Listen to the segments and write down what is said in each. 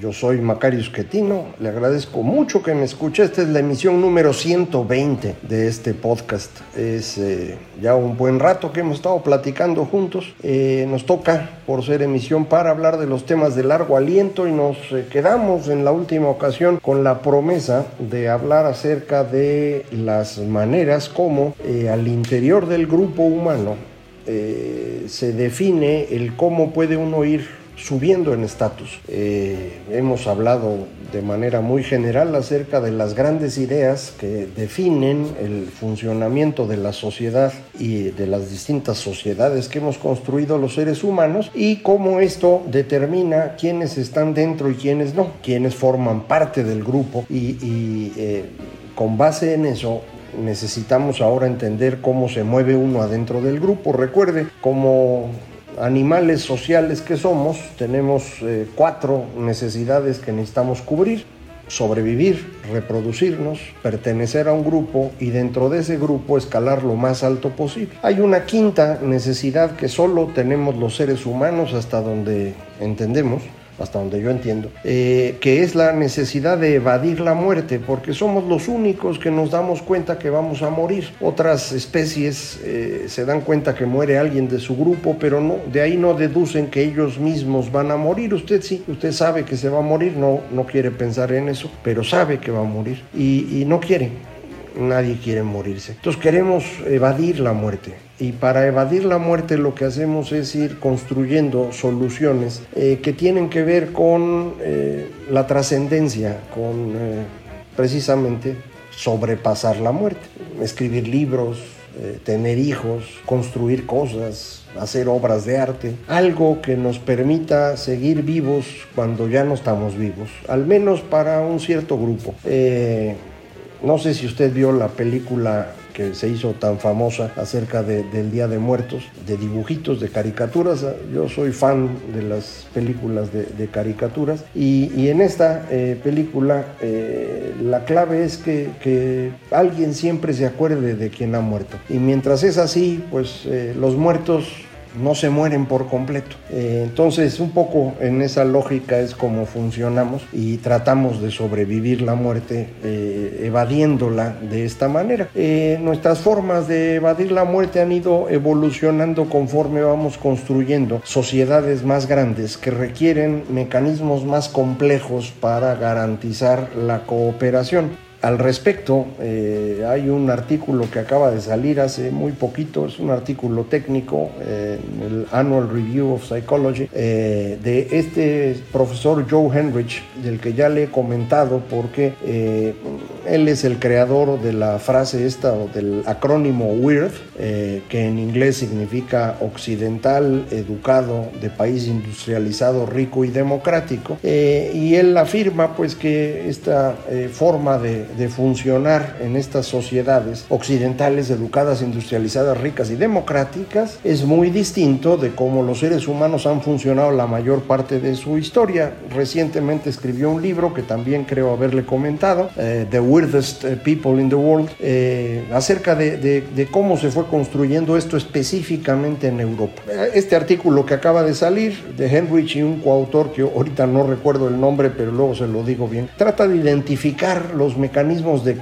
Yo soy Macario Esquetino, le agradezco mucho que me escuche. Esta es la emisión número 120 de este podcast. Es eh, ya un buen rato que hemos estado platicando juntos. Eh, nos toca, por ser emisión, para hablar de los temas de largo aliento y nos eh, quedamos en la última ocasión con la promesa de hablar acerca de las maneras como al interior del grupo humano se define el cómo puede uno ir subiendo en estatus. Eh, hemos hablado de manera muy general acerca de las grandes ideas que definen el funcionamiento de la sociedad y de las distintas sociedades que hemos construido los seres humanos y cómo esto determina quiénes están dentro y quiénes no, quiénes forman parte del grupo y, eh, con base en eso necesitamos ahora entender cómo se mueve uno adentro del grupo. Recuerde, como animales sociales que somos, tenemos eh, cuatro necesidades que necesitamos cubrir. Sobrevivir, reproducirnos, pertenecer a un grupo y dentro de ese grupo escalar lo más alto posible. Hay una quinta necesidad que solo tenemos los seres humanos hasta donde entendemos, hasta donde yo entiendo, eh, que es la necesidad de evadir la muerte, porque somos los únicos que nos damos cuenta que vamos a morir. Otras especies eh, se dan cuenta que muere alguien de su grupo, pero no, de ahí no deducen que ellos mismos van a morir. Usted sí, usted sabe que se va a morir, no, no quiere pensar en eso, pero sabe que va a morir y, y no quiere. Nadie quiere morirse. Entonces queremos evadir la muerte y para evadir la muerte lo que hacemos es ir construyendo soluciones eh, que tienen que ver con eh, la trascendencia, con eh, precisamente sobrepasar la muerte, escribir libros, tener hijos, construir cosas, hacer obras de arte, algo que nos permita seguir vivos cuando ya no estamos vivos, al menos para un cierto grupo. No sé si usted vio la película que se hizo tan famosa acerca del Día de Muertos, de dibujitos, de caricaturas. Yo soy fan de las películas de, caricaturas y, en esta eh, película eh, la clave es que, alguien siempre se acuerde de quien ha muerto. Y mientras es así, pues eh, los muertos no se mueren por completo. Eh, entonces, un poco en esa lógica es como funcionamos y tratamos de sobrevivir la muerte eh, evadiéndola de esta manera. Eh, nuestras formas de evadir la muerte han ido evolucionando conforme vamos construyendo sociedades más grandes que requieren mecanismos más complejos para garantizar la cooperación. Al respecto, eh, hay un artículo que acaba de salir hace muy poquito, es un artículo técnico eh, en el Annual Review of Psychology eh, de este profesor Joe Henrich, del que ya le he comentado porque él es el creador de la frase esta o del acrónimo WIRD, que en inglés significa occidental, educado, de país industrializado, rico y democrático. y él afirma pues que esta forma de de funcionar en estas sociedades occidentales, educadas, industrializadas, ricas y democráticas, es muy distinto de cómo los seres humanos han funcionado la mayor parte de su historia. Recientemente escribió un libro que también creo haberle comentado, eh, The Weirdest eh, People in the World, eh, acerca de, cómo se fue construyendo esto específicamente en Europa. Este artículo que acaba de salir de Henrich y un coautor que ahorita no recuerdo el nombre, pero luego se lo digo bien, trata de identificar los mecanismos de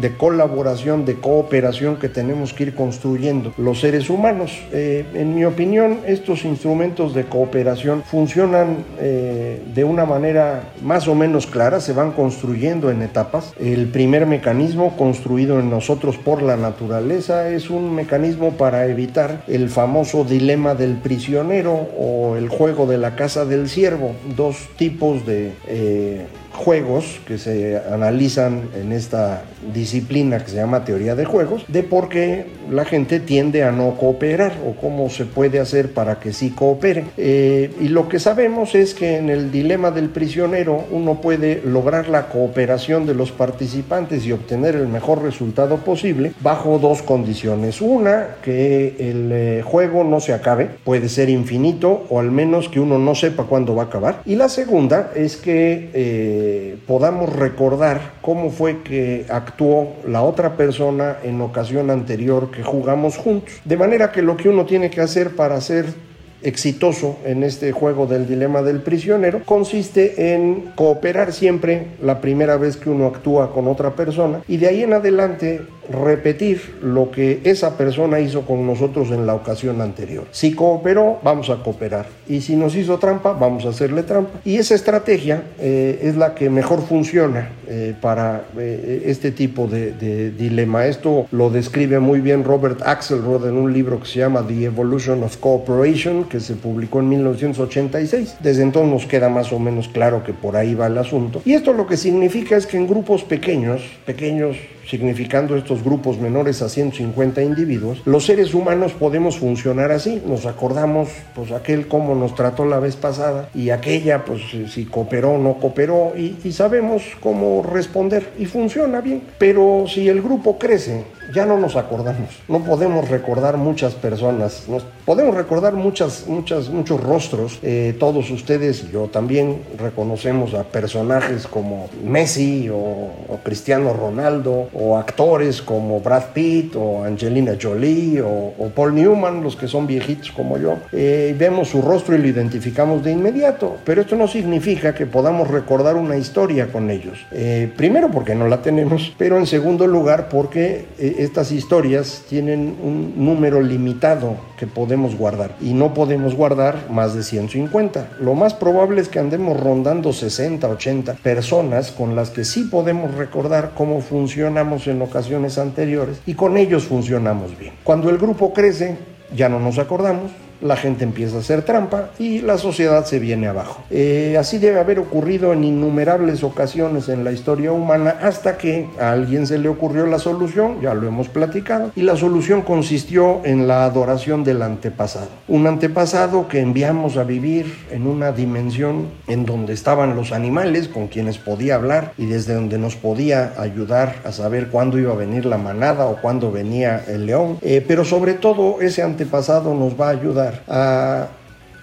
de colaboración, de cooperación que tenemos que ir construyendo los seres humanos. Eh, en mi opinión, estos instrumentos de cooperación funcionan eh, de una manera más o menos clara, se van construyendo en etapas. El primer mecanismo construido en nosotros por la naturaleza es un mecanismo para evitar el famoso dilema del prisionero o el juego de la casa del ciervo, dos tipos de eh, juegos que se analizan en esta disciplina que se llama teoría de juegos, de por qué la gente tiende a no cooperar o cómo se puede hacer para que sí coopere. Eh, y lo que sabemos es que en el dilema del prisionero uno puede lograr la cooperación de los participantes y obtener el mejor resultado posible bajo dos condiciones. Una, que el eh, juego no se acabe, puede ser infinito o al menos que uno no sepa cuándo va a acabar. Y la segunda es que eh, podamos recordar cómo fue que actuó la otra persona en ocasión anterior que jugamos juntos. De manera que lo que uno tiene que hacer para ser exitoso en este juego del dilema del prisionero consiste en cooperar siempre la primera vez que uno actúa con otra persona y de ahí en adelante repetir lo que esa persona hizo con nosotros en la ocasión anterior. Si cooperó, vamos a cooperar. Y si nos hizo trampa, vamos a hacerle trampa. Y esa estrategia eh, es la que mejor funciona eh, para eh, este tipo de, de, dilema. Esto lo describe muy bien Robert Axelrod en un libro que se llama The Evolution of Cooperation, que se publicó en 1986. Desde entonces nos queda más o menos claro que por ahí va el asunto. Y esto lo que significa es que en grupos pequeños, pequeños significando estos grupos menores a 150 individuos, los seres humanos podemos funcionar así. Nos acordamos, pues, aquel cómo nos trató la vez pasada y aquella, pues, si cooperó o no cooperó y, y sabemos cómo responder y funciona bien. Pero si el grupo crece, ya no nos acordamos. No podemos recordar muchas personas. Nos podemos recordar muchas, muchas, muchos rostros. Eh, todos ustedes y yo también reconocemos a personajes como Messi o, o, Cristiano Ronaldo o actores como Brad Pitt o Angelina Jolie o, o Paul Newman, los que son viejitos como yo. Eh, vemos su rostro y lo identificamos de inmediato. Pero esto no significa que podamos recordar una historia con ellos. Eh, primero porque no la tenemos, pero en segundo lugar porque estas historias tienen un número limitado que podemos guardar y no podemos guardar más de 150. Lo más probable es que andemos rondando 60, 80 personas con las que sí podemos recordar cómo funcionamos en ocasiones anteriores y con ellos funcionamos bien. Cuando el grupo crece, ya no nos acordamos, la gente empieza a hacer trampa y la sociedad se viene abajo. Eh, así debe haber ocurrido en innumerables ocasiones en la historia humana hasta que a alguien se le ocurrió la solución, ya lo hemos platicado, y la solución consistió en la adoración del antepasado. Un antepasado que enviamos a vivir en una dimensión en donde estaban los animales con quienes podía hablar y desde donde nos podía ayudar a saber cuándo iba a venir la manada o cuándo venía el león. Eh, pero sobre todo ese antepasado nos va a ayudar a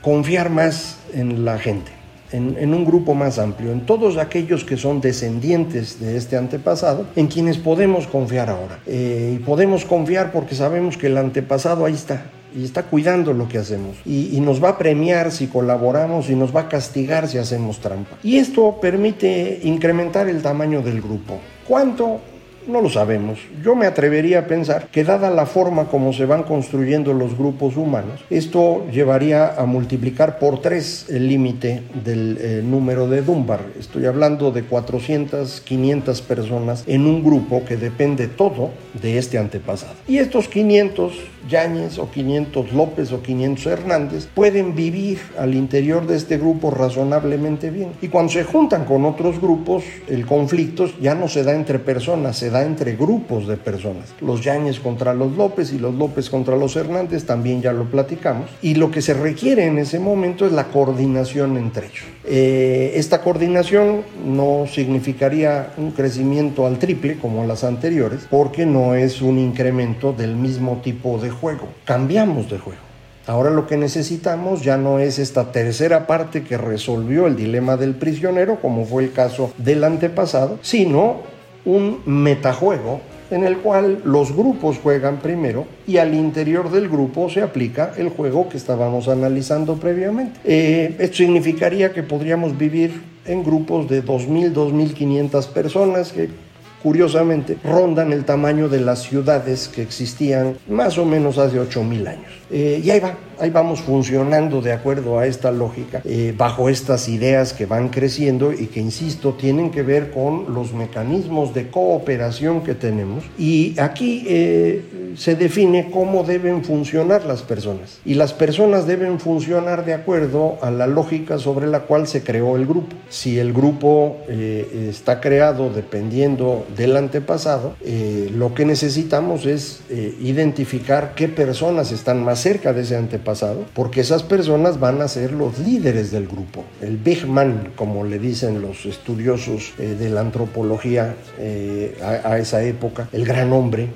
confiar más en la gente, en, un grupo más amplio, en todos aquellos que son descendientes de este antepasado, en quienes podemos confiar ahora. Eh, y podemos confiar porque sabemos que el antepasado ahí está. Y está cuidando lo que hacemos. Y, y nos va a premiar si colaboramos y nos va a castigar si hacemos trampa. Y esto permite incrementar el tamaño del grupo. ¿Cuánto? No lo sabemos. Yo me atrevería a pensar que dada la forma como se van construyendo los grupos humanos, esto llevaría a multiplicar por tres el límite del eh, número de Dunbar. Estoy hablando de 400, 500 personas en un grupo que depende todo de este antepasado. Y estos 500 Yáñez o 500 López o 500 Hernández pueden vivir al interior de este grupo razonablemente bien. Y cuando se juntan con otros grupos, el conflicto ya no se da entre personas, se da entre grupos de personas. Los Yáñez contra los López y los López contra los Hernández, también ya lo platicamos. Y lo que se requiere en ese momento es la coordinación entre ellos. Eh, esta coordinación no significaría un crecimiento al triple como las anteriores, porque no es un incremento del mismo tipo de juego. Cambiamos de juego. Ahora lo que necesitamos ya no es esta tercera parte que resolvió el dilema del prisionero, como fue el caso del antepasado, sino un metajuego en el cual los grupos juegan primero y al interior del grupo se aplica el juego que estábamos analizando previamente. Eh, esto significaría que podríamos vivir en grupos de 2.000, 2.500 personas que curiosamente, rondan el tamaño de las ciudades que existían más o menos hace 8.000 años. Eh, y ahí va, ahí vamos funcionando de acuerdo a esta lógica, eh, bajo estas ideas que van creciendo y que, insisto, tienen que ver con los mecanismos de cooperación que tenemos. Y aquí eh, se define cómo deben funcionar las personas. Y las personas deben funcionar de acuerdo a la lógica sobre la cual se creó el grupo. Si el grupo está creado dependiendo del antepasado, lo que necesitamos es identificar qué personas están más cerca de ese antepasado pasado, porque esas personas van a ser los líderes del grupo. El Big Man, como le dicen los estudiosos eh, de la antropología eh, a, esa época, el gran hombre,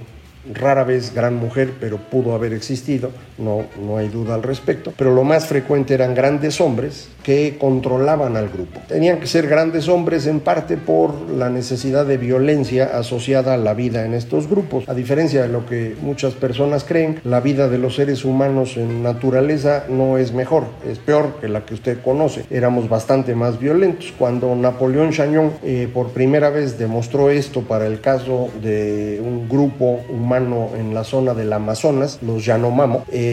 rara vez gran mujer, pero pudo haber existido, no, no hay duda al respecto, pero lo más frecuente eran grandes hombres que controlaban al grupo. Tenían que ser grandes hombres en parte por la necesidad de violencia asociada a la vida en estos grupos. A diferencia de lo que muchas personas creen, la vida de los seres humanos en naturaleza no es mejor, es peor que la que usted conoce. Éramos bastante más violentos. Cuando Napoleón Chagnon eh, por primera vez demostró esto para el caso de un grupo humano en la zona del Amazonas, los Yanomamo, eh,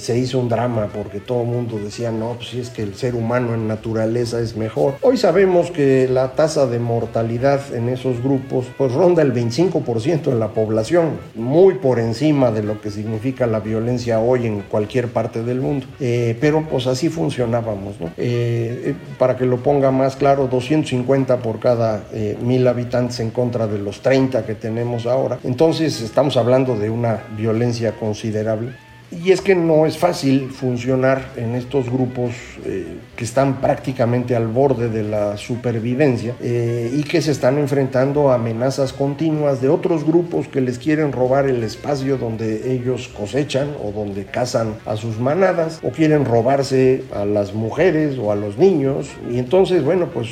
se hizo un drama porque todo el mundo decía, no, pues si es que el ser humano en naturaleza es mejor. Hoy sabemos que la tasa de mortalidad en esos grupos pues ronda el 25% de la población, muy por encima de lo que significa la violencia hoy en cualquier parte del mundo. Eh, pero pues así funcionábamos, ¿no? Eh, para que lo ponga más claro, 250 por cada mil habitantes en contra de los 30 que tenemos ahora. Entonces estamos hablando de una violencia considerable. Y es que no es fácil funcionar en estos grupos eh, que están prácticamente al borde de la supervivencia eh, y que se están enfrentando a amenazas continuas de otros grupos que les quieren robar el espacio donde ellos cosechan o donde cazan a sus manadas o quieren robarse a las mujeres o a los niños. Y entonces, bueno, pues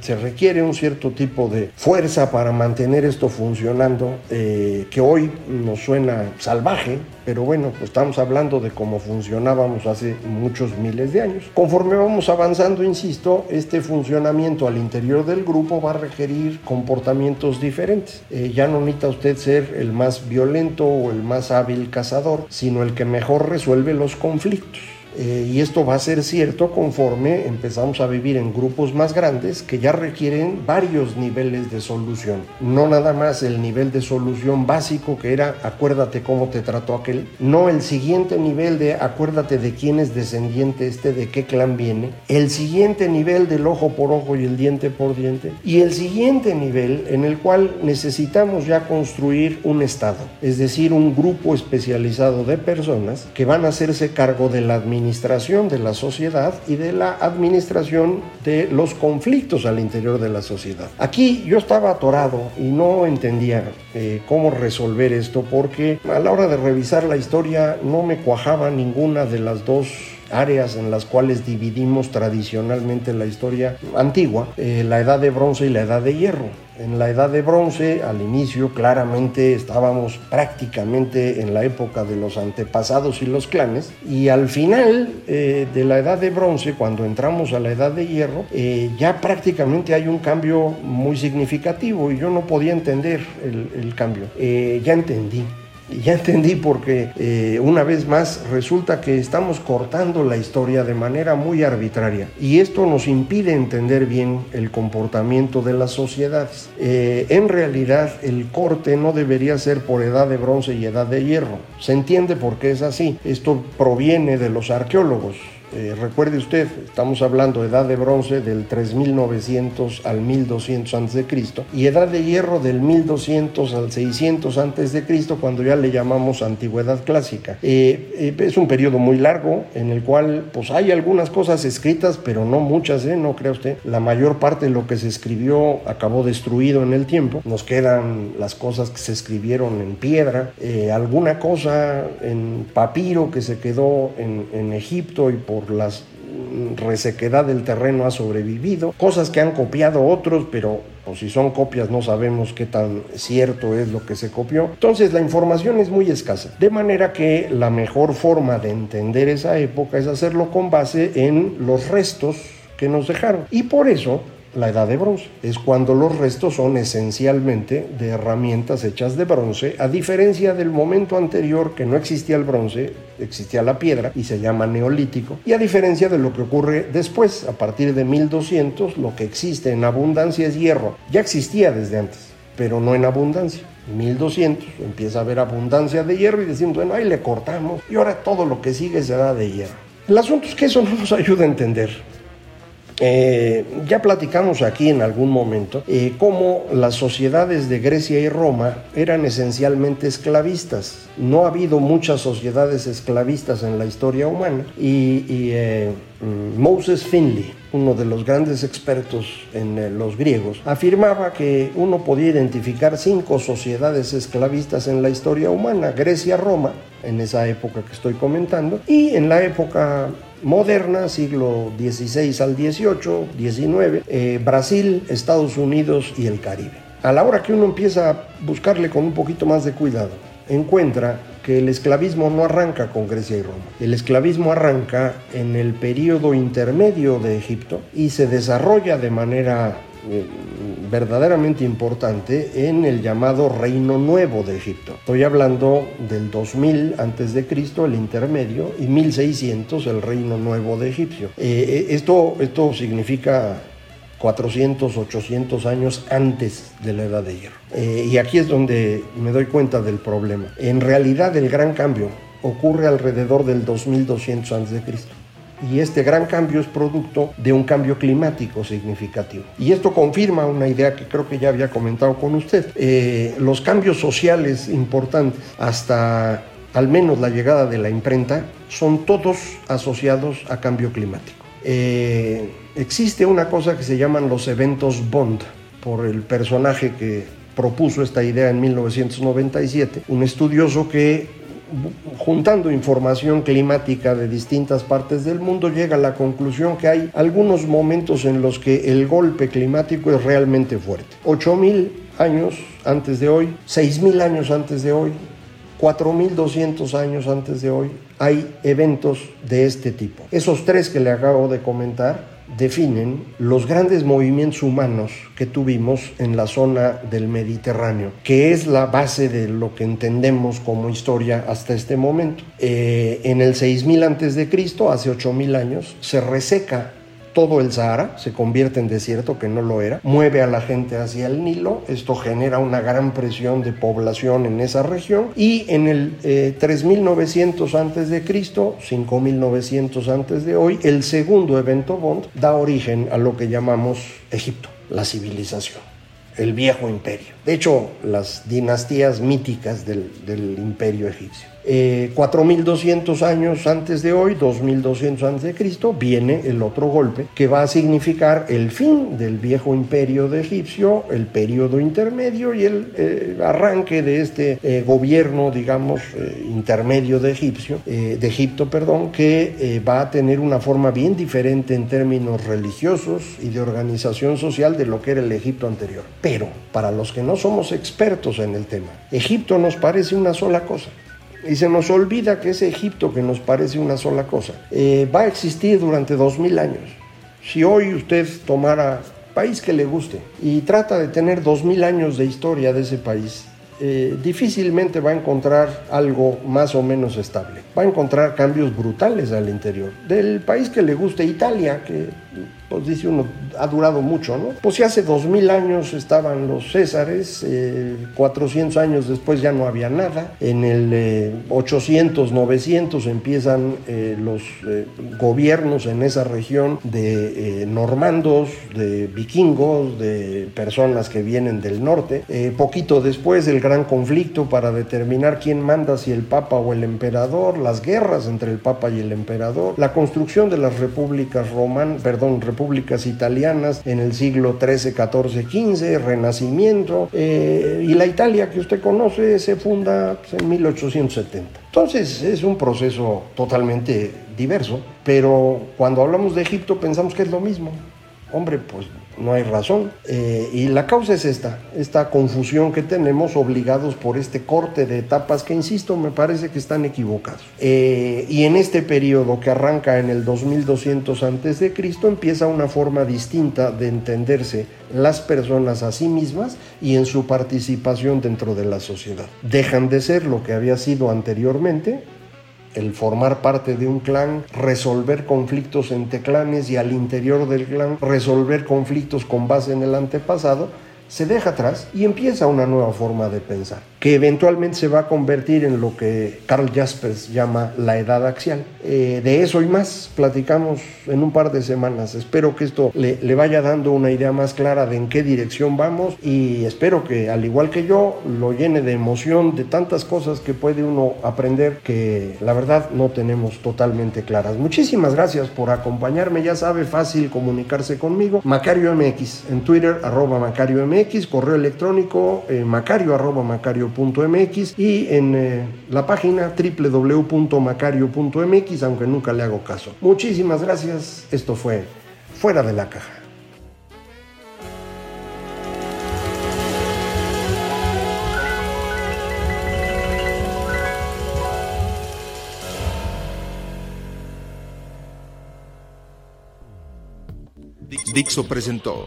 se, requiere un cierto tipo de fuerza para mantener esto funcionando, eh, que hoy nos suena salvaje, pero bueno, estamos hablando de cómo funcionábamos hace muchos miles de años. Conforme vamos avanzando, insisto, este funcionamiento al interior del grupo va a requerir comportamientos diferentes. Eh, ya no necesita usted ser el más violento o el más hábil cazador, sino el que mejor resuelve los conflictos. Eh, y esto va a ser cierto conforme empezamos a vivir en grupos más grandes que ya requieren varios niveles de solución. No nada más el nivel de solución básico que era acuérdate cómo te trató aquel. No el siguiente nivel de acuérdate de quién es descendiente este, de qué clan viene. El siguiente nivel del ojo por ojo y el diente por diente. Y el siguiente nivel en el cual necesitamos ya construir un Estado. Es decir, un grupo especializado de personas que van a hacerse cargo de la administración administración de la sociedad y de la administración de los conflictos al interior de la sociedad. Aquí yo estaba atorado y no entendía eh, cómo resolver esto porque a la hora de revisar la historia no me cuajaba ninguna de las dos áreas en las cuales dividimos tradicionalmente la historia antigua, eh, la edad de bronce y la edad de hierro. En la edad de bronce, al inicio, claramente estábamos prácticamente en la época de los antepasados y los clanes, y al final eh, de la edad de bronce, cuando entramos a la edad de hierro, eh, ya prácticamente hay un cambio muy significativo y yo no podía entender el, cambio. ya entendí ya entendí porque eh, una vez más resulta que estamos cortando la historia de manera muy arbitraria y esto nos impide entender bien el comportamiento de las sociedades. Eh, en realidad el corte no debería ser por edad de bronce y edad de hierro. Se entiende por qué es así. Esto proviene de los arqueólogos. Eh, recuerde usted, estamos hablando de edad de bronce del 3900 al 1200 a.C. y edad de hierro del 1200 al 600 a.C. cuando ya le llamamos antigüedad clásica. Eh, eh, es un periodo muy largo en el cual pues hay algunas cosas escritas, pero no muchas, no crea usted. La mayor parte de lo que se escribió acabó destruido en el tiempo. Nos quedan las cosas que se escribieron en piedra, alguna cosa en papiro que se quedó en, en Egipto y por la resequedad del terreno ha sobrevivido, cosas que han copiado otros, pero o si son copias no sabemos qué tan cierto es lo que se copió. Entonces la información es muy escasa, de manera que la mejor forma de entender esa época es hacerlo con base en los restos que nos dejaron. Y por eso la edad de bronce. Es cuando los restos son esencialmente de herramientas hechas de bronce, a diferencia del momento anterior que no existía el bronce, existía la piedra y se llama neolítico, y a diferencia de lo que ocurre después, a partir de 1200, lo que existe en abundancia es hierro. Ya existía desde antes, pero no en abundancia. 1200 empieza a haber abundancia de hierro y decimos, bueno, ahí le cortamos y ahora todo lo que sigue será de hierro. El asunto es que eso no nos ayuda a entender eh, ya platicamos aquí en algún momento eh, cómo las sociedades de Grecia y Roma eran esencialmente esclavistas. No ha habido muchas sociedades esclavistas en la historia humana y, eh, mm, Moses Finley, uno de los grandes expertos en los griegos, afirmaba que uno podía identificar cinco sociedades esclavistas en la historia humana, Grecia, Roma, en esa época que estoy comentando, y en la época moderna, siglo XVI al XVIII, XIX, eh, Brasil, Estados Unidos y el Caribe. A la hora que uno empieza a buscarle con un poquito más de cuidado, encuentra que el esclavismo no arranca con Grecia y Roma. El esclavismo arranca en el periodo intermedio de Egipto y se desarrolla de manera eh, verdaderamente importante en el llamado Reino Nuevo de Egipto. Estoy hablando del 2000 antes de Cristo, el intermedio, y 1600 el Reino Nuevo de Egipcio. Eh, eh, esto, esto significa 400, 800 años antes de la Edad de Hierro. y aquí es donde me doy cuenta del problema. En realidad el gran cambio ocurre alrededor del 2200 antes de Cristo y este gran cambio es producto de un cambio climático significativo. Y esto confirma una idea que creo que ya había comentado con usted. Eh, los cambios sociales importantes hasta al menos la llegada de la imprenta son todos asociados a cambio climático. Eh, existe una cosa que se llaman los eventos Bond por el personaje que propuso esta idea en 1997, un estudioso que juntando información climática de distintas partes del mundo, llega a la conclusión que hay algunos momentos en los que el golpe climático es realmente fuerte. 8.000 años antes de hoy, 6.000 años antes de hoy, 4.200 años antes de hoy, hay eventos de este tipo. Esos tres que le acabo de comentar definen los grandes movimientos humanos que tuvimos en la zona del Mediterráneo, que es la base de lo que entendemos como historia hasta este momento. Eh, en el 6000 a.C., hace 8000 años, se reseca todo el Sahara se convierte en desierto, que no lo era, mueve a la gente hacia el Nilo, esto genera una gran presión de población en esa región y en el eh, 3900 antes de Cristo, 5900 antes de hoy, el segundo evento Bond da origen a lo que llamamos Egipto, la civilización, el viejo imperio. De hecho, las dinastías míticas del, del imperio egipcio. 4200 eh, años antes de hoy, 2200 antes de Cristo, viene el otro golpe que va a significar el fin del viejo imperio de Egipcio, el periodo intermedio y el eh, arranque de este eh, gobierno, digamos, intermedio de Egipcio, de Egipto, perdón, que va a tener una forma bien diferente en términos religiosos y de organización social de lo que era el Egipto anterior. Pero para los que no somos expertos en el tema, Egipto nos parece una sola cosa. Y se nos olvida que ese Egipto que nos parece una sola cosa eh, va a existir durante dos mil años. Si hoy usted tomara país que le guste y trata de tener dos mil años de historia de ese país, eh, difícilmente va a encontrar algo más o menos estable. Va a encontrar cambios brutales al interior. Del país que le guste, Italia, que pues dice uno, ha durado mucho, ¿no? Pues si hace dos mil años estaban los Césares, 400 eh, años después ya no había nada, en el 800, eh, 900 empiezan eh, los gobiernos en esa región de normandos, de vikingos, de personas que vienen del norte. poquito después el gran conflicto para determinar quién manda, si el Papa o el emperador, las guerras entre el Papa y el emperador, la construcción de las repúblicas romanas, perdón, repúblicas repúblicas italianas en el siglo XIII, XIV, XV, Renacimiento, eh, y la Italia que usted conoce se funda pues, en 1870. Entonces es un proceso totalmente diverso, pero cuando hablamos de Egipto pensamos que es lo mismo. Hombre, pues no hay razón. Eh, y la causa es esta, esta confusión que tenemos obligados por este corte de etapas que, insisto, me parece que están equivocados. Eh, y en este periodo que arranca en el 2200 a.C., empieza una forma distinta de entenderse las personas a sí mismas y en su participación dentro de la sociedad. Dejan de ser lo que había sido anteriormente, el formar parte de un clan, resolver conflictos entre clanes y al interior del clan resolver conflictos con base en el antepasado, se deja atrás y empieza una nueva forma de pensar, que eventualmente se va a convertir en lo que Carl Jaspers llama la edad axial. Eh, de eso y más platicamos en un par de semanas. Espero que esto le, le, vaya dando una idea más clara de en qué dirección vamos y espero que, al igual que yo, lo llene de emoción, de tantas cosas que puede uno aprender que la verdad no tenemos totalmente claras. Muchísimas gracias por acompañarme. Ya sabe, fácil comunicarse conmigo. Macario MX en Twitter, arroba Macario correo electrónico eh, macario arroba macario.mx y en eh, la página www.macario.mx, aunque nunca le hago caso. Muchísimas gracias. Esto fue Fuera de la Caja. Dixo presentó